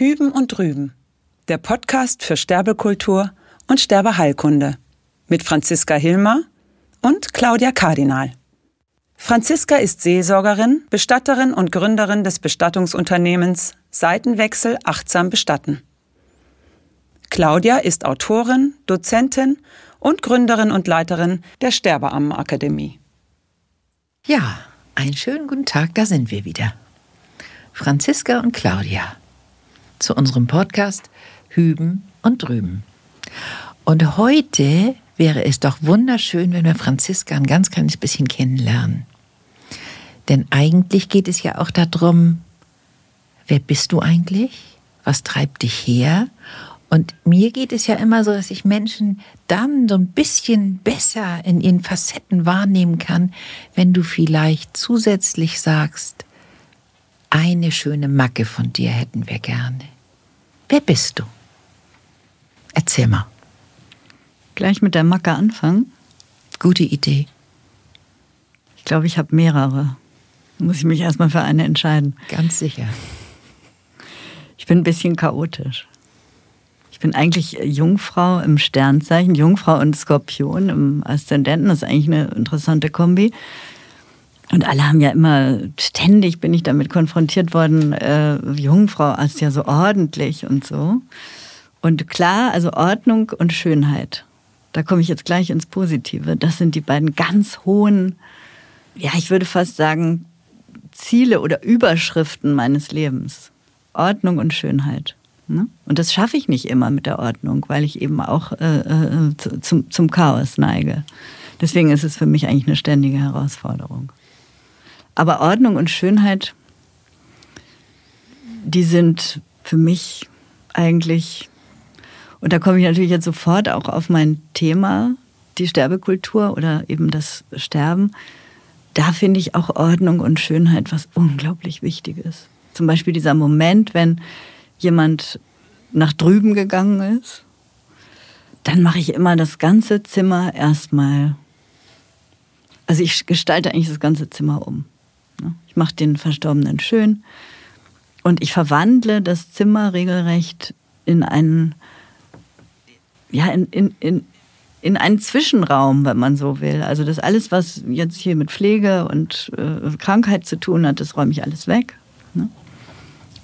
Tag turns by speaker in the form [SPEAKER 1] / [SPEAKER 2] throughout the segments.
[SPEAKER 1] Hüben und Drüben, der Podcast für Sterbekultur und Sterbeheilkunde mit Franziska Hilmer und Claudia Kardinal. Franziska ist Seelsorgerin, Bestatterin und Gründerin des Bestattungsunternehmens Seitenwechsel achtsam bestatten. Claudia ist Autorin, Dozentin und Gründerin und Leiterin der Sterbeammenakademie.
[SPEAKER 2] Ja, einen schönen guten Tag, da sind wir wieder. Franziska und Claudia zu unserem Podcast Hüben und Drüben. Und heute wäre es doch wunderschön, wenn wir Franziska ein ganz kleines bisschen kennenlernen. Denn eigentlich geht es ja auch darum, wer bist du eigentlich? Was treibt dich her? Und mir geht es ja immer so, dass ich Menschen dann so ein bisschen besser in ihren Facetten wahrnehmen kann, wenn du vielleicht zusätzlich sagst, eine schöne Macke von dir hätten wir gerne. Wer bist du? Erzähl mal.
[SPEAKER 3] Gleich mit der Macke anfangen?
[SPEAKER 2] Gute Idee.
[SPEAKER 3] Ich glaube, ich habe mehrere. Muss ich mich erstmal für eine entscheiden.
[SPEAKER 2] Ganz sicher.
[SPEAKER 3] Ich bin ein bisschen chaotisch. Ich bin eigentlich Jungfrau im Sternzeichen, Jungfrau und Skorpion im Aszendenten. Das ist eigentlich eine interessante Kombi. Und alle haben ja immer, ständig bin ich damit konfrontiert worden, äh, Jungfrau ist ja so ordentlich und so. Und klar, also Ordnung und Schönheit. Da komme ich jetzt gleich ins Positive. Das sind die beiden ganz hohen, ja, ich würde fast sagen, Ziele oder Überschriften meines Lebens. Ordnung und Schönheit. Ne? Und das schaffe ich nicht immer mit der Ordnung, weil ich eben auch äh, äh, zum, zum Chaos neige. Deswegen ist es für mich eigentlich eine ständige Herausforderung. Aber Ordnung und Schönheit, die sind für mich eigentlich, und da komme ich natürlich jetzt sofort auch auf mein Thema, die Sterbekultur oder eben das Sterben, da finde ich auch Ordnung und Schönheit was unglaublich Wichtiges. Zum Beispiel dieser Moment, wenn jemand nach drüben gegangen ist, dann mache ich immer das ganze Zimmer erstmal. Also ich gestalte eigentlich das ganze Zimmer um. Ne? Ich mache den Verstorbenen schön und ich verwandle das Zimmer regelrecht in einen, ja, in, in, in, in einen Zwischenraum, wenn man so will. Also das alles, was jetzt hier mit Pflege und äh, Krankheit zu tun hat, das räume ich alles weg. Ne?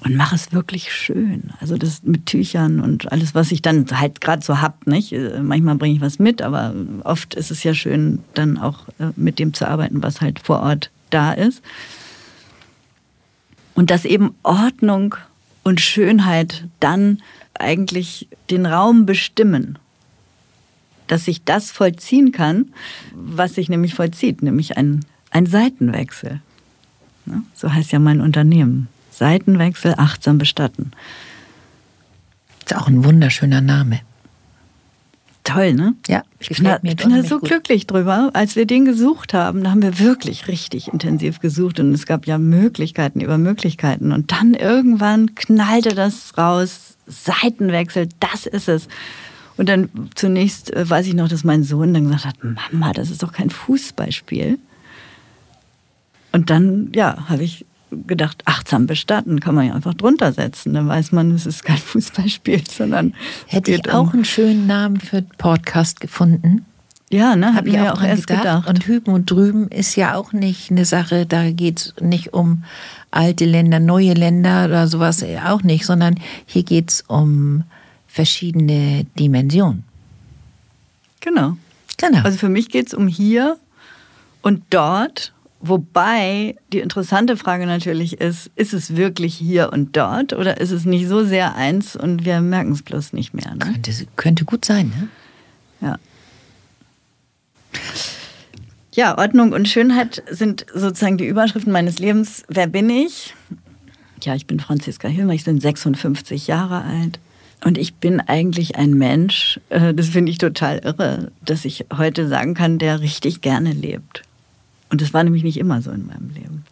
[SPEAKER 3] Und mache es wirklich schön. Also das mit Tüchern und alles, was ich dann halt gerade so hab, nicht? Äh, manchmal bringe ich was mit, aber oft ist es ja schön, dann auch äh, mit dem zu arbeiten, was halt vor Ort da ist. Und dass eben Ordnung und Schönheit dann eigentlich den Raum bestimmen dass sich das vollziehen kann, was sich nämlich vollzieht, nämlich ein, ein Seitenwechsel. So heißt ja mein Unternehmen. Seitenwechsel achtsam bestatten.
[SPEAKER 2] Ist auch ein wunderschöner Name.
[SPEAKER 3] Toll, ne?
[SPEAKER 2] Ja,
[SPEAKER 3] ich bin da, ich bin da so gut. glücklich drüber. Als wir den gesucht haben, da haben wir wirklich richtig intensiv gesucht und es gab ja Möglichkeiten über Möglichkeiten. Und dann irgendwann knallte das raus, Seitenwechsel, das ist es. Und dann zunächst äh, weiß ich noch, dass mein Sohn dann gesagt hat, Mama, das ist doch kein Fußballspiel. Und dann, ja, habe ich gedacht, achtsam bestatten kann man ja einfach drunter setzen. Dann weiß man, es ist kein Fußballspiel, sondern.
[SPEAKER 2] Hätte ich auch um einen schönen Namen für Podcast gefunden.
[SPEAKER 3] Ja, ne, habe ich mir auch erst gedacht. gedacht.
[SPEAKER 2] Und Hüben und Drüben ist ja auch nicht eine Sache, da geht es nicht um alte Länder, neue Länder oder sowas auch nicht, sondern hier geht es um verschiedene Dimensionen.
[SPEAKER 3] Genau. Genau. Also für mich geht es um hier und dort, wobei die interessante Frage natürlich ist, ist es wirklich hier und dort oder ist es nicht so sehr eins und wir merken es bloß nicht mehr? Ne?
[SPEAKER 2] Könnte, könnte gut sein, ne?
[SPEAKER 3] Ja. Ja, Ordnung und Schönheit sind sozusagen die Überschriften meines Lebens. Wer bin ich? Ja, ich bin Franziska Hilmer, ich bin 56 Jahre alt. Und ich bin eigentlich ein Mensch, äh, das finde ich total irre, dass ich heute sagen kann, der richtig gerne lebt. Und das war nämlich nicht immer so in meinem Leben.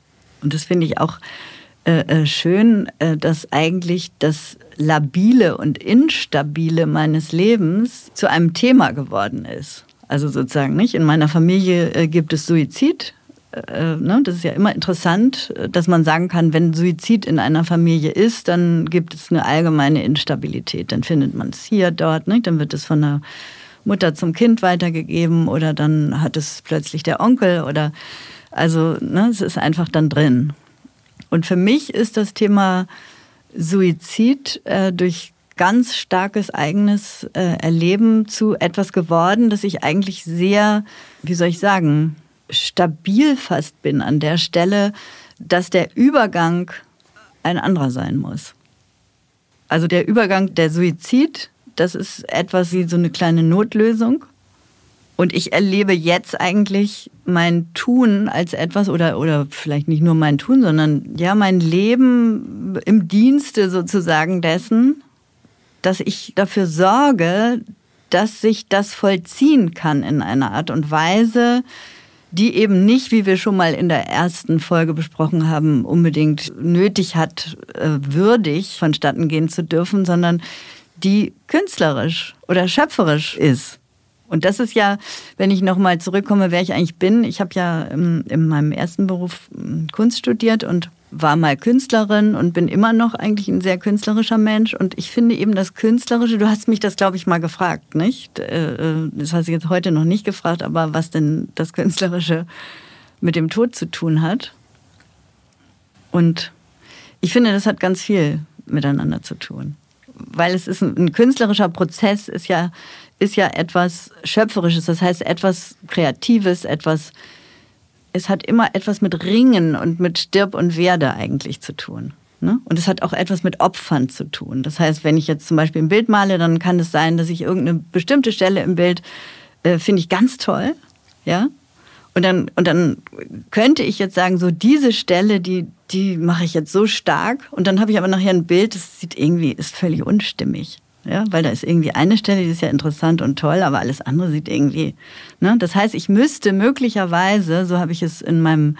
[SPEAKER 3] Und das finde ich auch äh, äh, schön, dass eigentlich das Labile und Instabile meines Lebens zu einem Thema geworden ist. Also sozusagen nicht. In meiner Familie gibt es Suizid äh, ne, das ist ja immer interessant, dass man sagen kann, wenn Suizid in einer Familie ist, dann gibt es eine allgemeine Instabilität. Dann findet man es hier, dort, ne? dann wird es von der Mutter zum Kind weitergegeben oder dann hat es plötzlich der Onkel oder also ne, es ist einfach dann drin. Und für mich ist das Thema Suizid äh, durch ganz starkes eigenes äh, Erleben zu etwas geworden, dass ich eigentlich sehr, wie soll ich sagen, stabil fast bin an der Stelle, dass der Übergang ein anderer sein muss. Also der Übergang, der Suizid, das ist etwas wie so eine kleine Notlösung. Und ich erlebe jetzt eigentlich mein Tun als etwas oder, oder vielleicht nicht nur mein Tun, sondern ja, mein Leben im Dienste sozusagen dessen, dass ich dafür sorge, dass sich das vollziehen kann in einer Art und Weise, die eben nicht, wie wir schon mal in der ersten Folge besprochen haben, unbedingt nötig hat, äh, würdig vonstatten gehen zu dürfen, sondern die künstlerisch oder schöpferisch ist. Und das ist ja, wenn ich nochmal zurückkomme, wer ich eigentlich bin. Ich habe ja in, in meinem ersten Beruf hm, Kunst studiert und war mal Künstlerin und bin immer noch eigentlich ein sehr künstlerischer Mensch. Und ich finde eben das Künstlerische, du hast mich das, glaube ich, mal gefragt, nicht? Äh, äh, das hast du jetzt heute noch nicht gefragt, aber was denn das Künstlerische mit dem Tod zu tun hat. Und ich finde, das hat ganz viel miteinander zu tun. Weil es ist ein, ein künstlerischer Prozess, ist ja, ist ja etwas Schöpferisches, das heißt etwas Kreatives, etwas es hat immer etwas mit Ringen und mit Stirb und Werde eigentlich zu tun. Ne? Und es hat auch etwas mit Opfern zu tun. Das heißt, wenn ich jetzt zum Beispiel ein Bild male, dann kann es sein, dass ich irgendeine bestimmte Stelle im Bild äh, finde ich ganz toll, ja. Und dann, und dann könnte ich jetzt sagen, so diese Stelle, die, die mache ich jetzt so stark. Und dann habe ich aber nachher ein Bild, das sieht irgendwie, ist völlig unstimmig. Ja, weil da ist irgendwie eine Stelle, die ist ja interessant und toll, aber alles andere sieht irgendwie. Ne? Das heißt, ich müsste möglicherweise, so habe ich es in meinem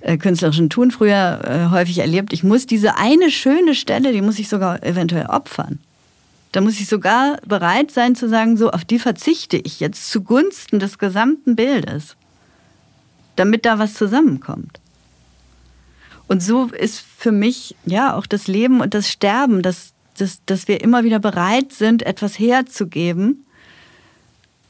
[SPEAKER 3] äh, künstlerischen Tun früher äh, häufig erlebt, ich muss diese eine schöne Stelle, die muss ich sogar eventuell opfern. Da muss ich sogar bereit sein zu sagen, so auf die verzichte ich jetzt zugunsten des gesamten Bildes, damit da was zusammenkommt. Und so ist für mich ja auch das Leben und das Sterben, das, dass, dass wir immer wieder bereit sind, etwas herzugeben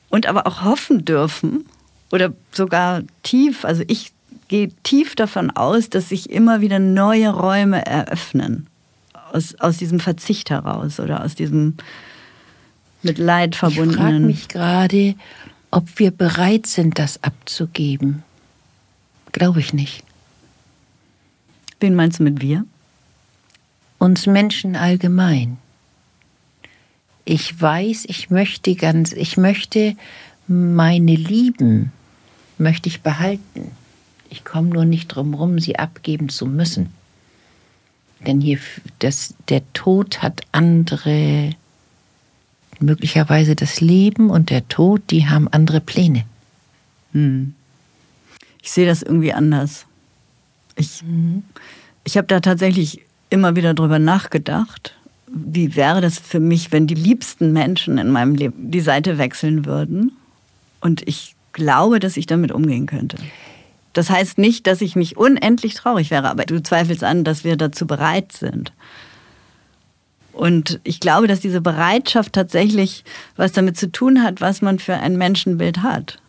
[SPEAKER 3] und aber auch hoffen dürfen oder sogar tief, also ich gehe tief davon aus, dass sich immer wieder neue Räume eröffnen aus, aus diesem Verzicht heraus oder aus diesem mit Leid verbundenen. Ich
[SPEAKER 2] frage mich gerade, ob wir bereit sind, das abzugeben. Glaube ich nicht.
[SPEAKER 3] Wen meinst du mit wir?
[SPEAKER 2] uns Menschen allgemein. Ich weiß, ich möchte ganz, ich möchte meine Lieben, möchte ich behalten. Ich komme nur nicht drum rum, sie abgeben zu müssen. Denn hier, das, der Tod hat andere, möglicherweise das Leben und der Tod, die haben andere Pläne. Hm.
[SPEAKER 3] Ich sehe das irgendwie anders. Ich, mhm. ich habe da tatsächlich immer wieder darüber nachgedacht, wie wäre das für mich, wenn die liebsten Menschen in meinem Leben die Seite wechseln würden. Und ich glaube, dass ich damit umgehen könnte. Das heißt nicht, dass ich nicht unendlich traurig wäre, aber du zweifelst an, dass wir dazu bereit sind. Und ich glaube, dass diese Bereitschaft tatsächlich was damit zu tun hat, was man für ein Menschenbild hat.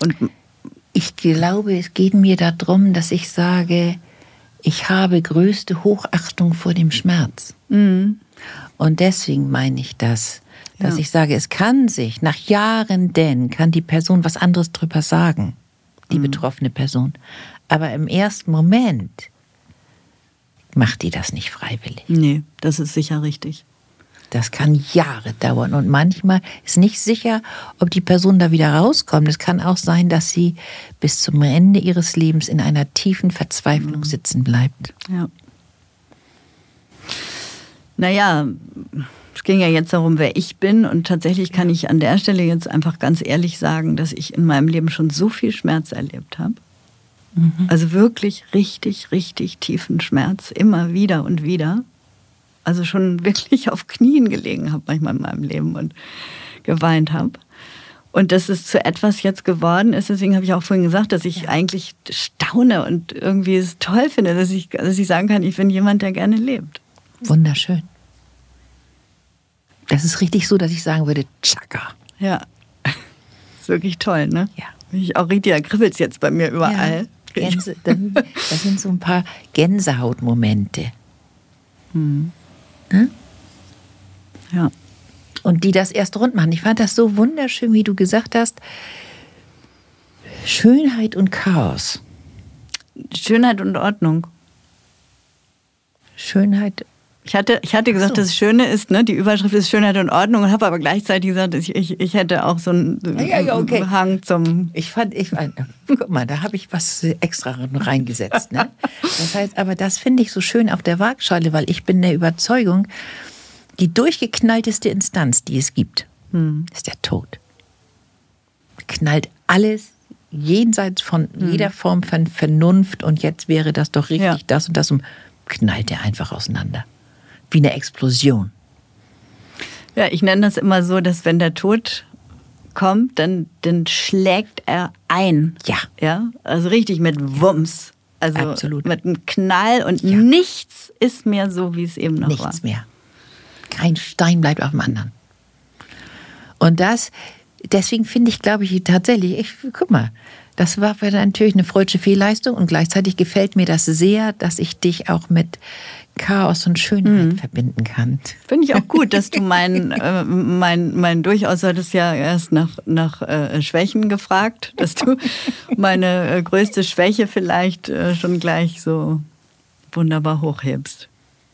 [SPEAKER 2] Und ich glaube, es geht mir darum, dass ich sage, ich habe größte Hochachtung vor dem Schmerz. Mhm. Und deswegen meine ich das, dass ja. ich sage, es kann sich nach Jahren denn, kann die Person was anderes drüber sagen, die mhm. betroffene Person. Aber im ersten Moment macht die das nicht freiwillig.
[SPEAKER 3] Nee, das ist sicher richtig.
[SPEAKER 2] Das kann Jahre dauern und manchmal ist nicht sicher, ob die Person da wieder rauskommt. Es kann auch sein, dass sie bis zum Ende ihres Lebens in einer tiefen Verzweiflung mhm. sitzen bleibt.
[SPEAKER 3] Ja. Naja, es ging ja jetzt darum, wer ich bin und tatsächlich kann ich an der Stelle jetzt einfach ganz ehrlich sagen, dass ich in meinem Leben schon so viel Schmerz erlebt habe. Mhm. Also wirklich richtig, richtig tiefen Schmerz, immer wieder und wieder also schon wirklich auf Knien gelegen habe manchmal in meinem Leben und geweint habe. Und dass es zu etwas jetzt geworden ist, deswegen habe ich auch vorhin gesagt, dass ich ja. eigentlich staune und irgendwie es toll finde, dass ich, dass ich sagen kann, ich bin jemand, der gerne lebt.
[SPEAKER 2] Wunderschön. Das ist richtig so, dass ich sagen würde, tschakka.
[SPEAKER 3] Ja, ist wirklich toll, ne?
[SPEAKER 2] Ja.
[SPEAKER 3] Ich auch richtig, da kribbelt es jetzt bei mir überall.
[SPEAKER 2] Ja, Gänse, das sind so ein paar Gänsehautmomente. Hm. Ne?
[SPEAKER 3] Ja.
[SPEAKER 2] Und die das erst rund machen. Ich fand das so wunderschön, wie du gesagt hast. Schönheit und Chaos.
[SPEAKER 3] Schönheit und Ordnung.
[SPEAKER 2] Schönheit
[SPEAKER 3] ich hatte, ich hatte gesagt, so. das Schöne ist, ne, die Überschrift ist Schönheit und Ordnung und habe aber gleichzeitig gesagt, ich, ich, hätte auch so einen
[SPEAKER 2] ja, ja, okay.
[SPEAKER 3] Hang zum.
[SPEAKER 2] Ich fand, ich fand, guck mal, da habe ich was extra reingesetzt. Ne? Das heißt, aber das finde ich so schön auf der Waagschale, weil ich bin der Überzeugung, die durchgeknallteste Instanz, die es gibt, hm. ist der Tod. Knallt alles jenseits von hm. jeder Form von Vernunft und jetzt wäre das doch richtig, ja. das und das und knallt der einfach auseinander wie eine Explosion.
[SPEAKER 3] Ja, ich nenne das immer so, dass wenn der Tod kommt, dann, dann schlägt er ein.
[SPEAKER 2] Ja.
[SPEAKER 3] Ja, also richtig mit Wumms. Also
[SPEAKER 2] Absolut.
[SPEAKER 3] mit einem Knall und ja. nichts ist mehr so, wie es eben noch
[SPEAKER 2] nichts
[SPEAKER 3] war.
[SPEAKER 2] Nichts mehr. Kein Stein bleibt auf dem anderen. Und das, deswegen finde ich, glaube ich, tatsächlich, ich, guck mal, das war natürlich eine freudsche Fehlleistung und gleichzeitig gefällt mir das sehr, dass ich dich auch mit Chaos und Schönheit mhm. verbinden kann.
[SPEAKER 3] Finde ich auch gut, dass du mein, äh, mein, mein durchaus hattest ja erst nach, nach äh, Schwächen gefragt, dass du meine äh, größte Schwäche vielleicht äh, schon gleich so wunderbar hochhebst.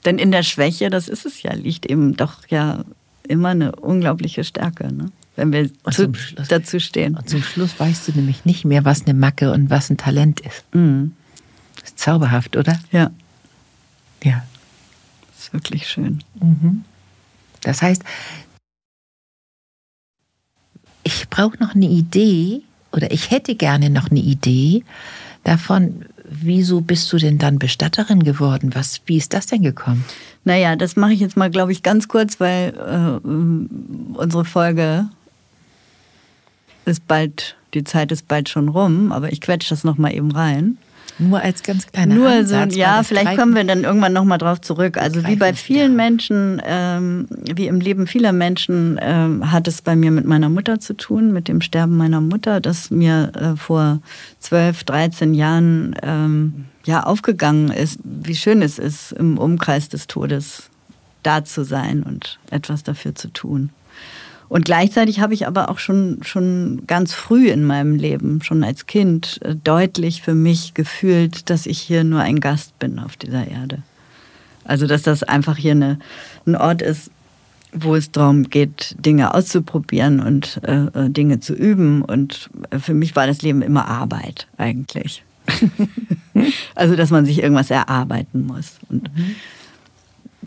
[SPEAKER 3] Denn in der Schwäche, das ist es ja, liegt eben doch ja immer eine unglaubliche Stärke. Ne? wenn wir zu, Schluss, dazu stehen.
[SPEAKER 2] Und zum Schluss weißt du nämlich nicht mehr, was eine Macke und was ein Talent ist. Mhm. Ist zauberhaft, oder?
[SPEAKER 3] Ja.
[SPEAKER 2] Ja.
[SPEAKER 3] Ist wirklich schön.
[SPEAKER 2] Mhm. Das heißt, ich brauche noch eine Idee oder ich hätte gerne noch eine Idee davon, wieso bist du denn dann Bestatterin geworden? Was, wie ist das denn gekommen?
[SPEAKER 3] Naja, das mache ich jetzt mal, glaube ich, ganz kurz, weil äh, unsere Folge ist bald, die Zeit ist bald schon rum, aber ich quetsche das nochmal eben rein.
[SPEAKER 2] Nur als ganz kleiner
[SPEAKER 3] Nur Ansatz, so, ja, vielleicht kommen wir dann irgendwann nochmal drauf zurück. Also wie bei vielen Menschen, ähm, wie im Leben vieler Menschen, ähm, hat es bei mir mit meiner Mutter zu tun, mit dem Sterben meiner Mutter, das mir äh, vor 12, 13 Jahren ähm, ja aufgegangen ist, wie schön es ist, im Umkreis des Todes da zu sein und etwas dafür zu tun. Und gleichzeitig habe ich aber auch schon, schon ganz früh in meinem Leben, schon als Kind, äh, deutlich für mich gefühlt, dass ich hier nur ein Gast bin auf dieser Erde. Also, dass das einfach hier eine, ein Ort ist, wo es darum geht, Dinge auszuprobieren und äh, äh Dinge zu üben. Und äh, für mich war das Leben immer Arbeit eigentlich. also, dass man sich irgendwas erarbeiten muss. Und mhm.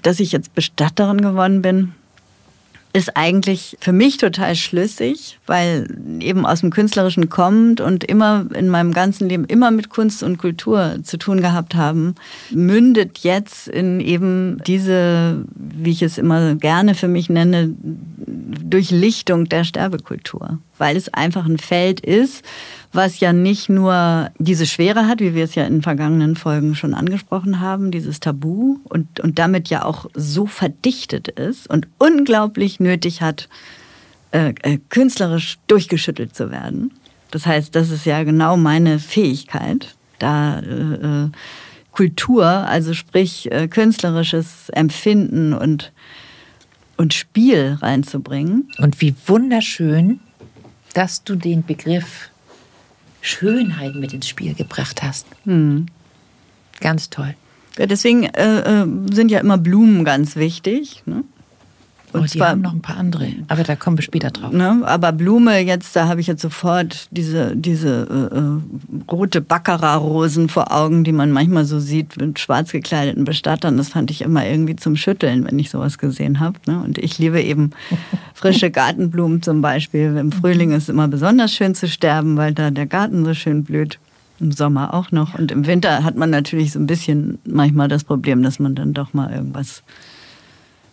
[SPEAKER 3] dass ich jetzt Bestatterin geworden bin, ist eigentlich für mich total schlüssig, weil eben aus dem Künstlerischen kommt und immer in meinem ganzen Leben immer mit Kunst und Kultur zu tun gehabt haben, mündet jetzt in eben diese, wie ich es immer gerne für mich nenne, Durchlichtung der Sterbekultur, weil es einfach ein Feld ist, was ja nicht nur diese Schwere hat, wie wir es ja in vergangenen Folgen schon angesprochen haben, dieses Tabu und, und damit ja auch so verdichtet ist und unglaublich nötig hat, äh, äh, künstlerisch durchgeschüttelt zu werden. Das heißt, das ist ja genau meine Fähigkeit, da äh, äh Kultur, also sprich äh, künstlerisches Empfinden und, und Spiel reinzubringen.
[SPEAKER 2] Und wie wunderschön, dass du den Begriff Schönheit mit ins Spiel gebracht hast. Hm. Ganz toll.
[SPEAKER 3] Ja, deswegen äh, äh sind ja immer Blumen ganz wichtig. Ne?
[SPEAKER 2] Und oh, zwar haben noch ein paar andere, aber da kommen wir später drauf.
[SPEAKER 3] Ne, aber Blume jetzt, da habe ich jetzt sofort diese, diese äh, äh, rote Baccarat-Rosen vor Augen, die man manchmal so sieht mit schwarz gekleideten Bestattern. Das fand ich immer irgendwie zum Schütteln, wenn ich sowas gesehen habe. Ne? Und ich liebe eben frische Gartenblumen zum Beispiel. Im Frühling ist es immer besonders schön zu sterben, weil da der Garten so schön blüht. Im Sommer auch noch. Und im Winter hat man natürlich so ein bisschen manchmal das Problem, dass man dann doch mal irgendwas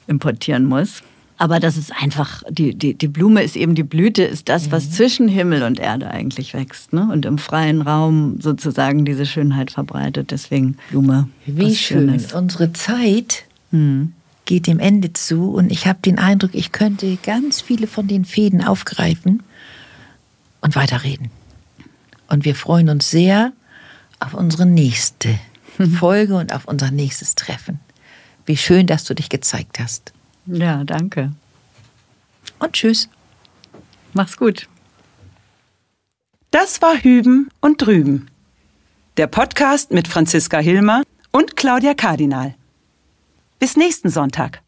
[SPEAKER 3] importieren muss. Aber das ist einfach, die, die, die Blume ist eben die Blüte, ist das, was
[SPEAKER 2] Mhm.
[SPEAKER 3] zwischen Himmel und Erde eigentlich wächst. Ne? Und im freien Raum sozusagen diese Schönheit verbreitet. Deswegen Blume.
[SPEAKER 2] Wie schön.
[SPEAKER 3] Schönes.
[SPEAKER 2] Unsere Zeit
[SPEAKER 3] Hm.
[SPEAKER 2] geht dem Ende zu und ich habe den Eindruck, ich könnte ganz viele von den Fäden aufgreifen und weiterreden. Und wir freuen uns sehr auf unsere nächste Folge und auf unser nächstes Treffen. Wie schön, dass du dich gezeigt hast.
[SPEAKER 3] Ja, danke.
[SPEAKER 2] Und tschüss.
[SPEAKER 3] Mach's gut.
[SPEAKER 1] Das war Hüben und Drüben. Der Podcast mit Franziska Hilmer und Claudia Kardinal. Bis nächsten Sonntag.